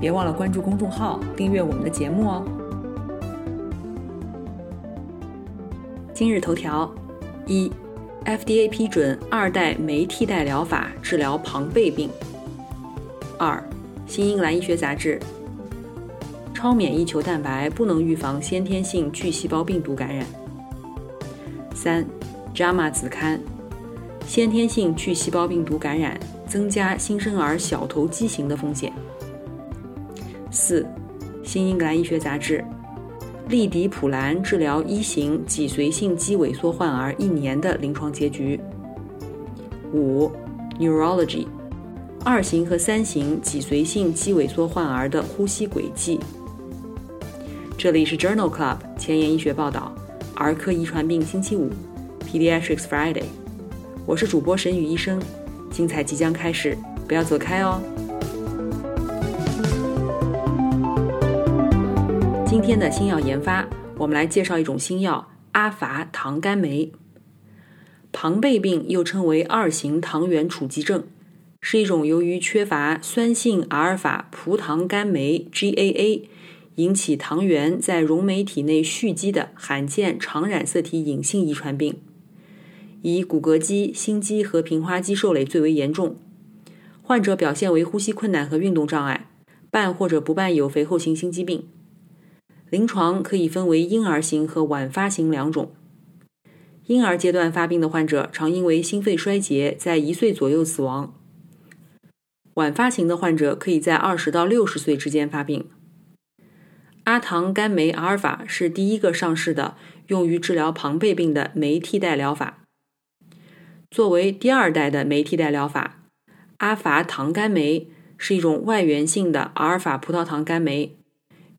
别忘了关注公众号，订阅我们的节目哦。今日头条：一，FDA 批准二代酶替代疗法治疗庞贝病。二，《新英格兰医学杂志》：超免疫球蛋白不能预防先天性巨细胞病毒感染。三，《JAMA》子刊：先天性巨细胞病毒感染增加新生儿小头畸形的风险。四，《新英格兰医学杂志》：利迪普兰治疗一型脊髓性肌萎缩患儿一年的临床结局。五，《Neurology》：二型和三型脊髓性肌萎缩患儿的呼吸轨迹。这里是 Journal Club 前沿医学报道，儿科遗传病星期五，Pediatrics Friday。我是主播沈宇医生，精彩即将开始，不要走开哦。今天的新药研发，我们来介绍一种新药阿伐糖苷酶。庞贝病又称为二型糖原储积症，是一种由于缺乏酸性阿尔法葡糖苷酶 （GAA） 引起糖原在溶酶体内蓄积的罕见常染色体隐性遗传病，以骨骼肌、心肌和平滑肌受累最为严重。患者表现为呼吸困难和运动障碍，伴或者不伴有肥厚型心肌病。临床可以分为婴儿型和晚发型两种。婴儿阶段发病的患者常因为心肺衰竭在一岁左右死亡。晚发型的患者可以在二十到六十岁之间发病。阿糖苷酶阿尔法是第一个上市的用于治疗庞贝病的酶替代疗法。作为第二代的酶替代疗法，阿法糖苷酶是一种外源性的阿尔法葡萄糖苷酶。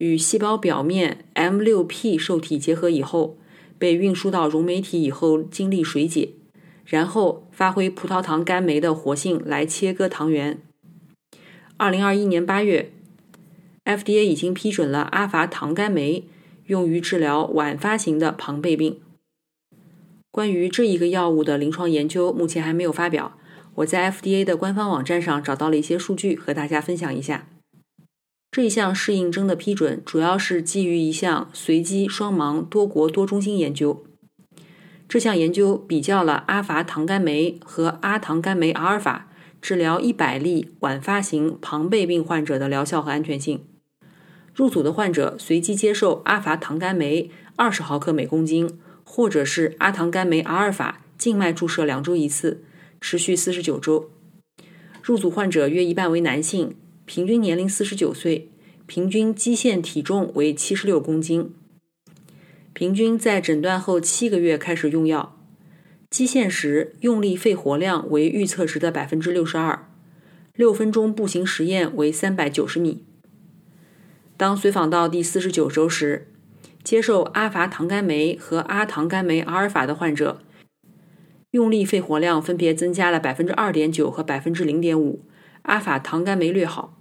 与细胞表面 M6P 受体结合以后，被运输到溶酶体以后经历水解，然后发挥葡萄糖苷酶的活性来切割糖原。二零二一年八月，FDA 已经批准了阿法糖苷酶用于治疗晚发型的庞贝病。关于这一个药物的临床研究目前还没有发表，我在 FDA 的官方网站上找到了一些数据，和大家分享一下。这一项适应症的批准主要是基于一项随机双盲多国多中心研究。这项研究比较了阿伐糖苷酶和阿糖苷酶阿尔法治疗一百例晚发型庞贝病患者的疗效和安全性。入组的患者随机接受阿伐糖苷酶二十毫克每公斤，或者是阿糖苷酶阿尔法静脉注射两周一次，持续四十九周。入组患者约一半为男性。平均年龄四十九岁，平均基线体重为七十六公斤，平均在诊断后七个月开始用药，基线时用力肺活量为预测值的百分之六十二，六分钟步行实验为三百九十米。当随访到第四十九周时，接受阿伐糖苷酶和阿糖苷酶阿尔法的患者，用力肺活量分别增加了百分之二点九和百分之零点五，阿法糖苷酶略好。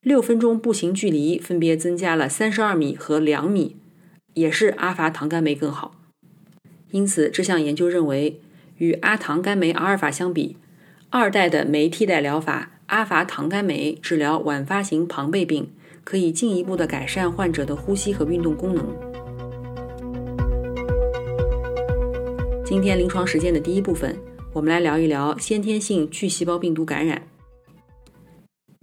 六分钟步行距离分别增加了三十二米和两米，也是阿法糖苷酶更好。因此，这项研究认为，与阿糖苷酶阿尔法相比，二代的酶替代疗法阿法糖苷酶治疗晚发型庞贝病，可以进一步的改善患者的呼吸和运动功能。今天临床实践的第一部分，我们来聊一聊先天性巨细胞病毒感染。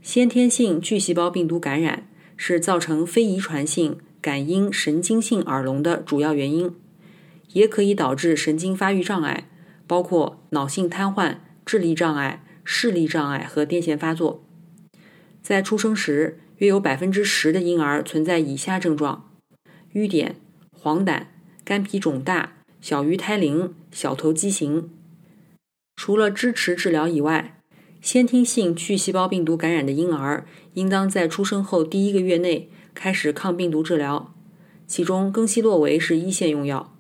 先天性巨细胞病毒感染是造成非遗传性感应神经性耳聋的主要原因，也可以导致神经发育障碍，包括脑性瘫痪、智力障碍、视力障碍和癫痫发作。在出生时，约有百分之十的婴儿存在以下症状：瘀点、黄疸、肝脾肿大、小于胎龄、小头畸形。除了支持治疗以外，先天性巨细胞病毒感染的婴儿，应当在出生后第一个月内开始抗病毒治疗，其中更昔洛韦是一线用药。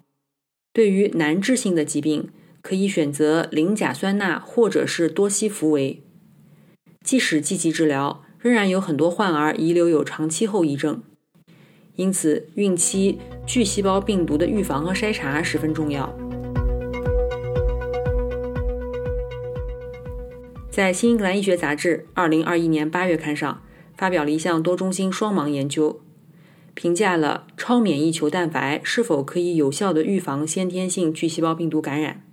对于难治性的疾病，可以选择磷甲酸钠或者是多西福韦。即使积极治疗，仍然有很多患儿遗留有长期后遗症。因此，孕期巨细胞病毒的预防和筛查十分重要。在《新英格兰医学杂志》二零二一年八月刊上，发表了一项多中心双盲研究，评价了超免疫球蛋白是否可以有效的预防先天性巨细胞病毒感染。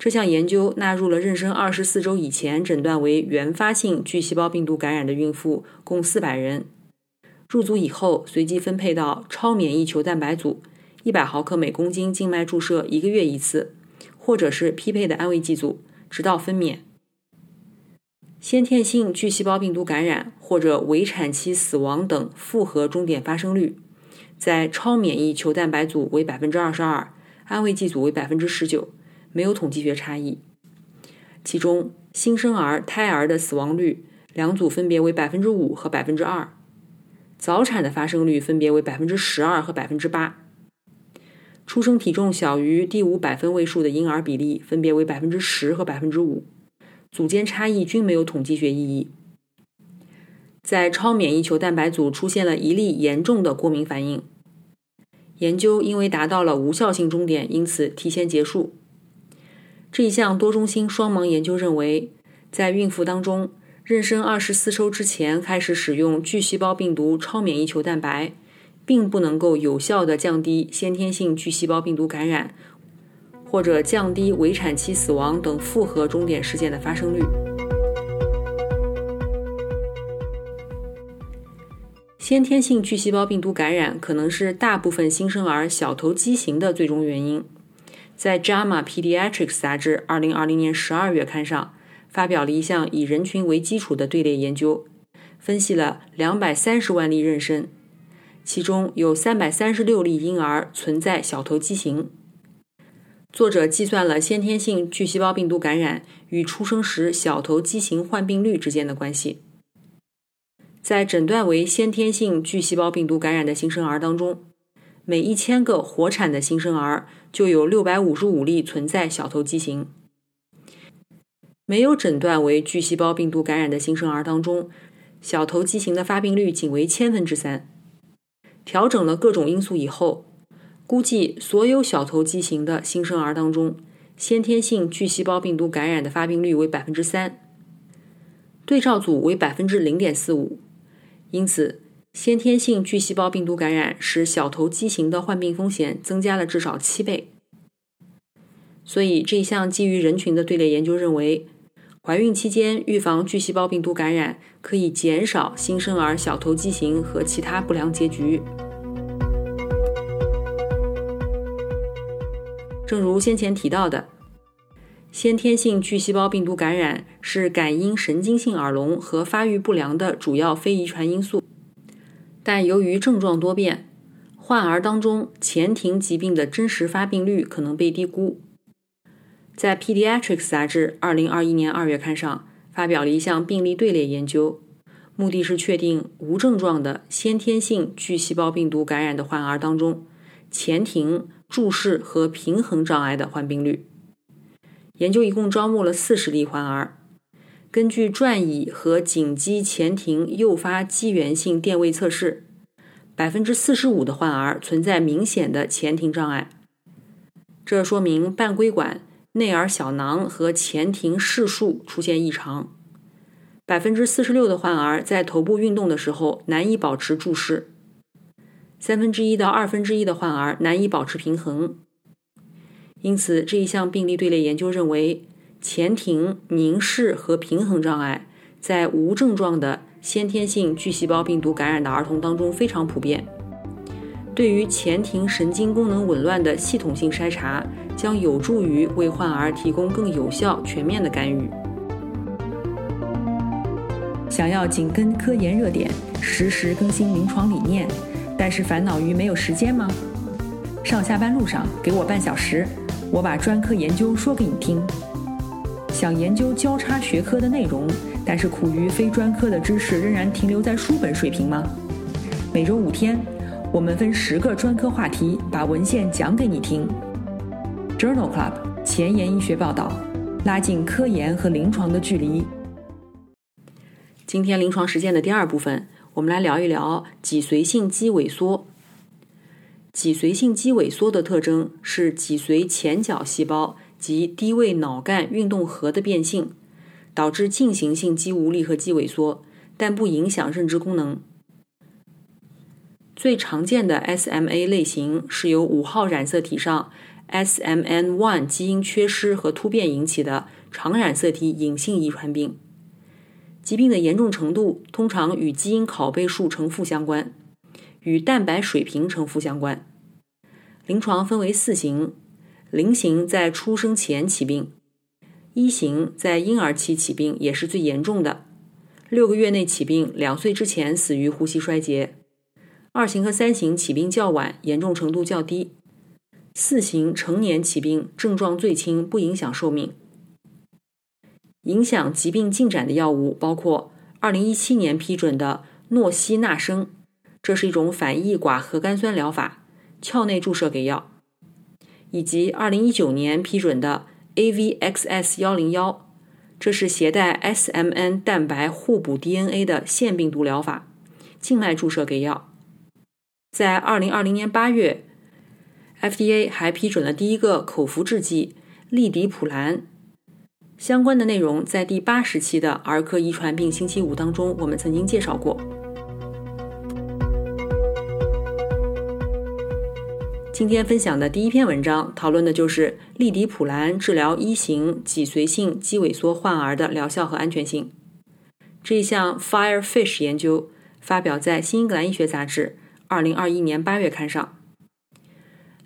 这项研究纳入了妊娠二十四周以前诊断为原发性巨细胞病毒感染的孕妇，共四百人。入组以后，随机分配到超免疫球蛋白组，一百毫克每公斤静脉注射一个月一次，或者是匹配的安慰剂组，直到分娩。先天性巨细胞病毒感染或者围产期死亡等复合终点发生率，在超免疫球蛋白组为百分之二十二，安慰剂组为百分之十九，没有统计学差异。其中，新生儿胎儿的死亡率两组分别为百分之五和百分之二。早产的发生率分别为百分之十二和百分之八，出生体重小于第五百分位数的婴儿比例分别为百分之十和百分之五，组间差异均没有统计学意义。在超免疫球蛋白组出现了一例严重的过敏反应，研究因为达到了无效性终点，因此提前结束。这一项多中心双盲研究认为，在孕妇当中。妊娠二十四周之前开始使用巨细胞病毒超免疫球蛋白，并不能够有效的降低先天性巨细胞病毒感染，或者降低围产期死亡等复合终点事件的发生率。先天性巨细胞病毒感染可能是大部分新生儿小头畸形的最终原因。在《JAMA Pediatrics》杂志二零二零年十二月刊上。发表了一项以人群为基础的队列研究，分析了两百三十万例妊娠，其中有三百三十六例婴儿存在小头畸形。作者计算了先天性巨细胞病毒感染与出生时小头畸形患病率之间的关系。在诊断为先天性巨细胞病毒感染的新生儿当中，每一千个活产的新生儿就有六百五十五例存在小头畸形。没有诊断为巨细胞病毒感染的新生儿当中，小头畸形的发病率仅为千分之三。调整了各种因素以后，估计所有小头畸形的新生儿当中，先天性巨细胞病毒感染的发病率为百分之三，对照组为百分之零点四五。因此，先天性巨细胞病毒感染使小头畸形的患病风险增加了至少七倍。所以，这项基于人群的队列研究认为。怀孕期间预防巨细胞病毒感染，可以减少新生儿小头畸形和其他不良结局。正如先前提到的，先天性巨细胞病毒感染是感因神经性耳聋和发育不良的主要非遗传因素，但由于症状多变，患儿当中前庭疾病的真实发病率可能被低估。在《Pediatrics》杂志二零二一年二月刊上发表了一项病例队列研究，目的是确定无症状的先天性巨细胞病毒感染的患儿当中前庭、注视和平衡障碍的患病率。研究一共招募了四十例患儿，根据转椅和颈肌前庭诱发肌源性电位测试，百分之四十五的患儿存在明显的前庭障碍，这说明半规管。内耳小囊和前庭视束出现异常，百分之四十六的患儿在头部运动的时候难以保持注视，三分之一到二分之一的患儿难以保持平衡。因此，这一项病例队列研究认为，前庭凝视和平衡障碍在无症状的先天性巨细胞病毒感染的儿童当中非常普遍。对于前庭神经功能紊乱的系统性筛查，将有助于为患儿提供更有效、全面的干预。想要紧跟科研热点，实时更新临床理念，但是烦恼于没有时间吗？上下班路上给我半小时，我把专科研究说给你听。想研究交叉学科的内容，但是苦于非专科的知识仍然停留在书本水平吗？每周五天，我们分十个专科话题，把文献讲给你听。Journal Club 前沿医学报道，拉近科研和临床的距离。今天临床实践的第二部分，我们来聊一聊脊髓性肌萎缩。脊髓性肌萎缩的特征是脊髓前角细胞及低位脑干运动核的变性，导致进行性肌无力和肌萎缩，但不影响认知功能。最常见的 SMA 类型是由五号染色体上 SMN1 基因缺失和突变引起的常染色体隐性遗传病。疾病的严重程度通常与基因拷贝数呈负相关，与蛋白水平呈负相关。临床分为四型：零型在出生前起病，一型在婴儿期起病，也是最严重的，六个月内起病，两岁之前死于呼吸衰竭。二型和三型起病较晚，严重程度较低；四型成年起病，症状最轻，不影响寿命。影响疾病进展的药物包括2017年批准的诺西那生，这是一种反异寡核苷酸疗法，鞘内注射给药；以及2019年批准的 AVXS101，这是携带 SMN 蛋白互补 DNA 的腺病毒疗法，静脉注射给药。在二零二零年八月，FDA 还批准了第一个口服制剂利迪普兰。相关的内容在第八十期的儿科遗传病星期五当中，我们曾经介绍过。今天分享的第一篇文章讨论的就是利迪普兰治疗一型脊髓性肌萎缩患儿的疗效和安全性。这一项 Firefish 研究发表在《新英格兰医学杂志》。二零二一年八月刊上，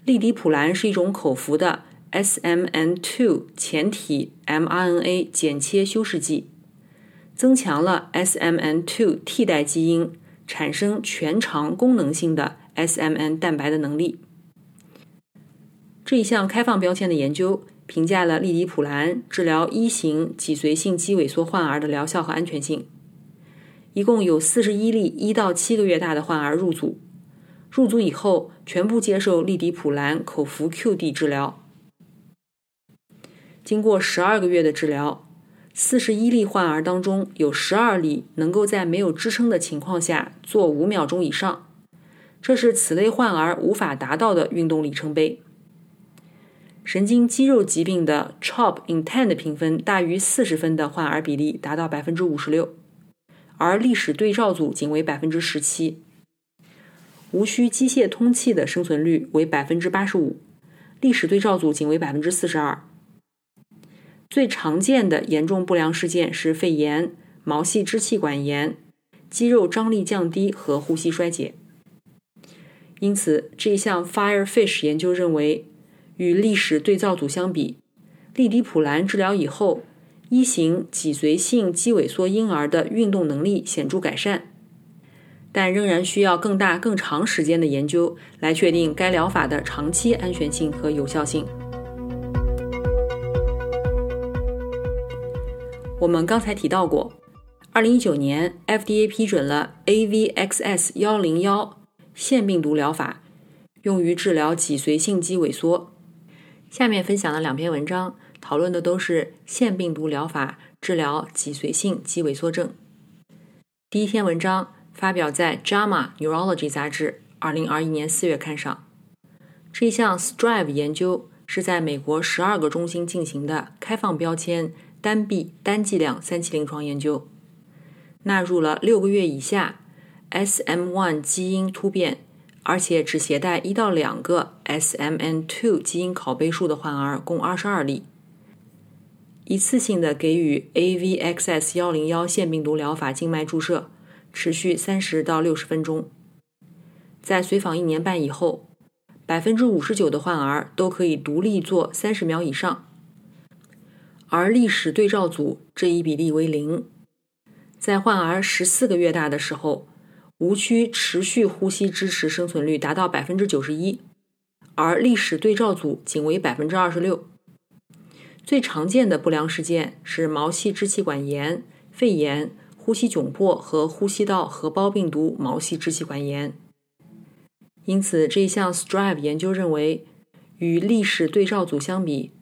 利迪普兰是一种口服的 SMN2 前体 mRNA 剪切修饰剂，增强了 SMN2 替代基因产生全长功能性的 SMN 蛋白的能力。这一项开放标签的研究评价了利迪普兰治疗一型脊髓性肌萎缩患儿的疗效和安全性。一共有四十一例一到七个月大的患儿入组。入组以后，全部接受利迪普兰口服 QD 治疗。经过十二个月的治疗，四十一例患儿当中，有十二例能够在没有支撑的情况下做五秒钟以上，这是此类患儿无法达到的运动里程碑。神经肌肉疾病的 Chop-Intent 评分大于四十分的患儿比例达到百分之五十六，而历史对照组仅为百分之十七。无需机械通气的生存率为百分之八十五，历史对照组仅为百分之四十二。最常见的严重不良事件是肺炎、毛细支气管炎、肌肉张力降低和呼吸衰竭。因此，这一项 Firefish 研究认为，与历史对照组相比，利迪普兰治疗以后，一型脊髓性肌萎缩婴儿的运动能力显著改善。但仍然需要更大、更长时间的研究来确定该疗法的长期安全性和有效性。我们刚才提到过，2019年 FDA 批准了 AVXS101 腺病毒疗法，用于治疗脊髓性肌萎缩。下面分享的两篇文章讨论的都是腺病毒疗法治疗脊髓性肌萎缩症。第一篇文章。发表在《JAMA Neurology》杂志2021年4月刊上。这项 STRIVE 研究是在美国十二个中心进行的开放标签单臂单剂量三期临床研究，纳入了六个月以下 SM1 基因突变，而且只携带一到两个 SMN2 基因拷贝数的患儿，共二十二例，一次性的给予 AVXS101 腺病毒疗法静脉注射。持续三十到六十分钟，在随访一年半以后，百分之五十九的患儿都可以独立做三十秒以上，而历史对照组这一比例为零。在患儿十四个月大的时候，无需持续呼吸支持生存率达到百分之九十一，而历史对照组仅为百分之二十六。最常见的不良事件是毛细支气管炎、肺炎。呼吸窘迫和呼吸道合胞病毒毛细支气管炎。因此，这一项 STRIVE 研究认为，与历史对照组相比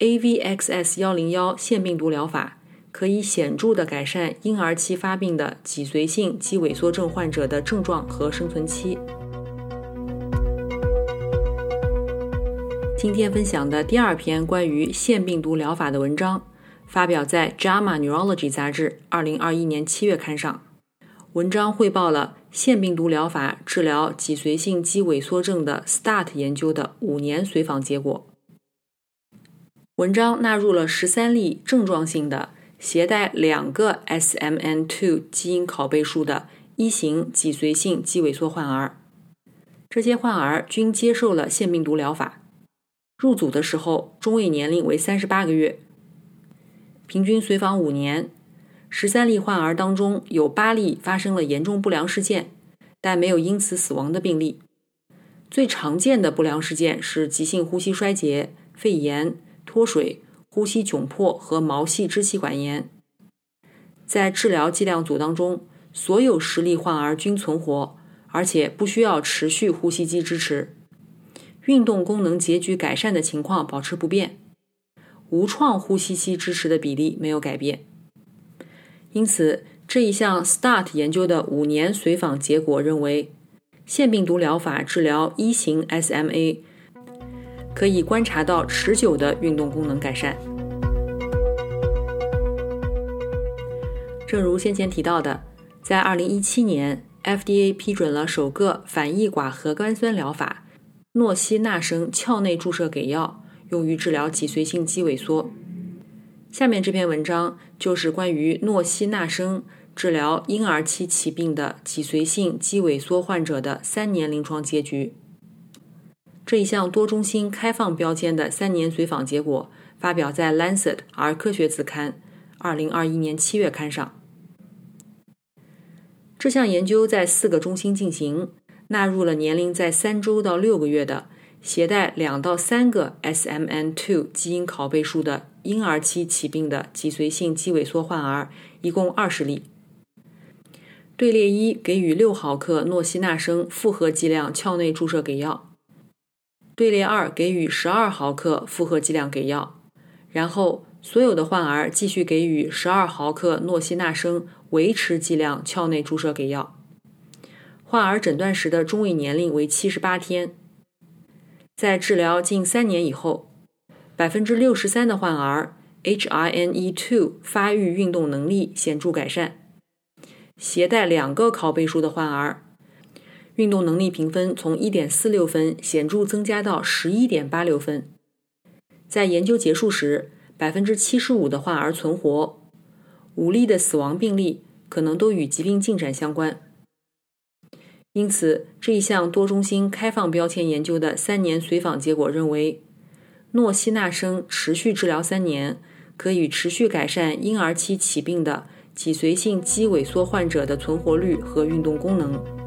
，AVXS 幺零幺腺病毒疗法可以显著地改善婴儿期发病的脊髓性肌萎缩症患者的症状和生存期。今天分享的第二篇关于腺病毒疗法的文章，发表在《JAMA Neurology》杂志二零二一年七月刊上。文章汇报了腺病毒疗法治疗脊髓性肌萎缩症的 START 研究的五年随访结果。文章纳入了十三例症状性的携带两个 SMN2 基因拷贝数的一型脊髓性肌萎缩患儿，这些患儿均接受了腺病毒疗法。入组的时候，中位年龄为三十八个月，平均随访五年。十三例患儿当中，有八例发生了严重不良事件，但没有因此死亡的病例。最常见的不良事件是急性呼吸衰竭、肺炎、脱水、呼吸窘迫和毛细支气管炎。在治疗剂量组当中，所有十例患儿均存活，而且不需要持续呼吸机支持。运动功能结局改善的情况保持不变，无创呼吸机支持的比例没有改变。因此，这一项 START 研究的五年随访结果认为，腺病毒疗法治疗一型 SMA 可以观察到持久的运动功能改善。正如先前提到的，在2017年，FDA 批准了首个反异寡核苷酸疗法。诺西那生鞘内注射给药，用于治疗脊髓性肌萎缩。下面这篇文章就是关于诺西那生治疗婴儿期起病的脊髓性肌萎缩患者的三年临床结局。这一项多中心开放标签的三年随访结果发表在《Lancet 儿科学子刊》二零二一年七月刊上。这项研究在四个中心进行。纳入了年龄在三周到六个月的、携带两到三个 SMN2 基因拷贝数的婴儿期起病的脊髓性肌萎缩患儿，一共二十例。队列一给予六毫克诺西那生复合剂量鞘内注射给药，队列二给予十二毫克复合剂量给药，然后所有的患儿继续给予十二毫克诺西那生维持剂量鞘内注射给药。患儿诊断时的中位年龄为七十八天，在治疗近三年以后，百分之六十三的患儿 HINE2 发育运动能力显著改善。携带两个拷贝数的患儿，运动能力评分从一点四六分显著增加到十一点八六分。在研究结束时，百分之七十五的患儿存活，五例的死亡病例可能都与疾病进展相关。因此，这一项多中心开放标签研究的三年随访结果认为，诺西那生持续治疗三年，可以持续改善婴儿期起病的脊髓性肌萎缩患者的存活率和运动功能。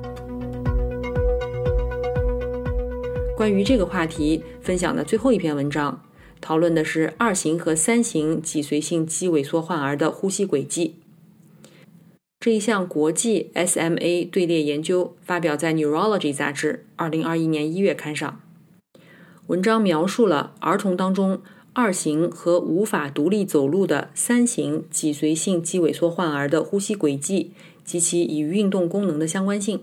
关于这个话题分享的最后一篇文章，讨论的是二型和三型脊髓性肌萎缩患儿的呼吸轨迹。这一项国际 SMA 队列研究发表在《Neurology》杂志二零二一年一月刊上。文章描述了儿童当中二型和无法独立走路的三型脊髓性肌萎缩患儿的呼吸轨迹及其与运动功能的相关性。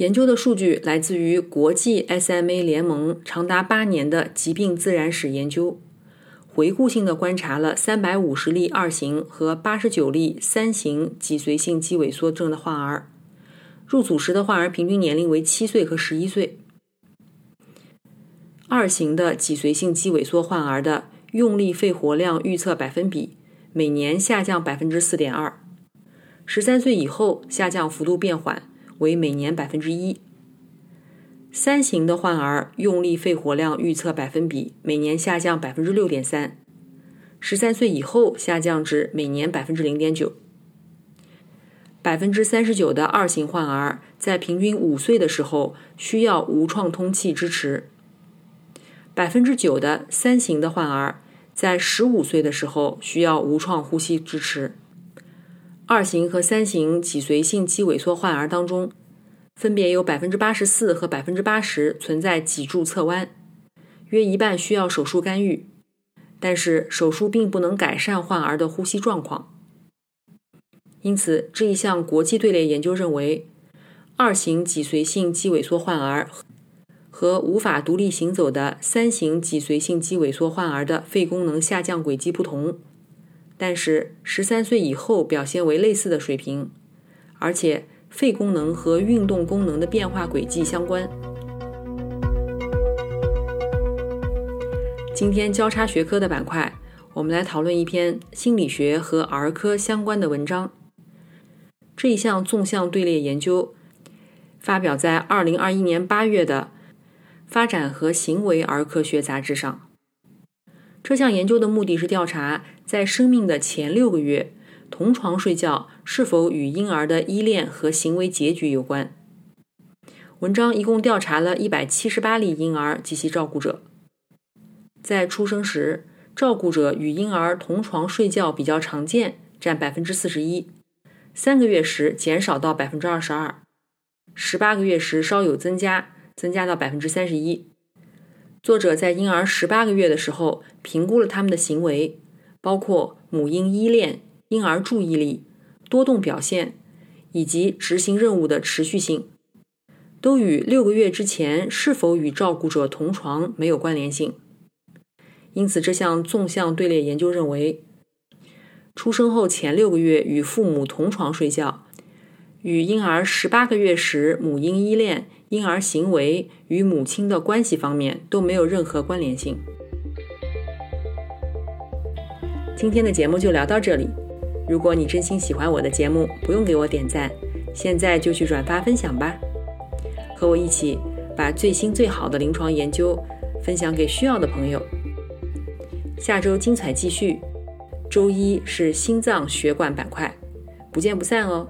研究的数据来自于国际 SMA 联盟长达八年的疾病自然史研究。回顾性的观察了三百五十例二型和八十九例三型脊髓性肌萎缩症的患儿，入组时的患儿平均年龄为七岁和十一岁。二型的脊髓性肌萎缩患儿的用力肺活量预测百分比每年下降百分之四点二，十三岁以后下降幅度变缓，为每年百分之一。三型的患儿用力肺活量预测百分比每年下降百分之六点三，十三岁以后下降至每年百分之零点九。百分之三十九的二型患儿在平均五岁的时候需要无创通气支持，百分之九的三型的患儿在十五岁的时候需要无创呼吸支持。二型和三型脊髓性肌萎缩患儿当中，分别有百分之八十四和百分之八十存在脊柱侧弯，约一半需要手术干预，但是手术并不能改善患儿的呼吸状况。因此，这一项国际队列研究认为，二型脊髓性肌萎缩患儿和无法独立行走的三型脊髓性肌萎缩患儿的肺功能下降轨迹不同。但是，十三岁以后表现为类似的水平，而且肺功能和运动功能的变化轨迹相关。今天交叉学科的板块，我们来讨论一篇心理学和儿科相关的文章。这一项纵向队列研究发表在二零二一年八月的《发展和行为儿科学杂志》上。这项研究的目的是调查。在生命的前六个月，同床睡觉是否与婴儿的依恋和行为结局有关？文章一共调查了一百七十八例婴儿及其照顾者。在出生时，照顾者与婴儿同床睡觉比较常见，占百分之四十一；三个月时减少到百分之二十二；十八个月时稍有增加，增加到百分之三十一。作者在婴儿十八个月的时候评估了他们的行为。包括母婴依恋、婴儿注意力、多动表现以及执行任务的持续性，都与六个月之前是否与照顾者同床没有关联性。因此，这项纵向队列研究认为，出生后前六个月与父母同床睡觉，与婴儿十八个月时母婴依恋、婴儿行为与母亲的关系方面都没有任何关联性。今天的节目就聊到这里。如果你真心喜欢我的节目，不用给我点赞，现在就去转发分享吧，和我一起把最新最好的临床研究分享给需要的朋友。下周精彩继续，周一是心脏血管板块，不见不散哦。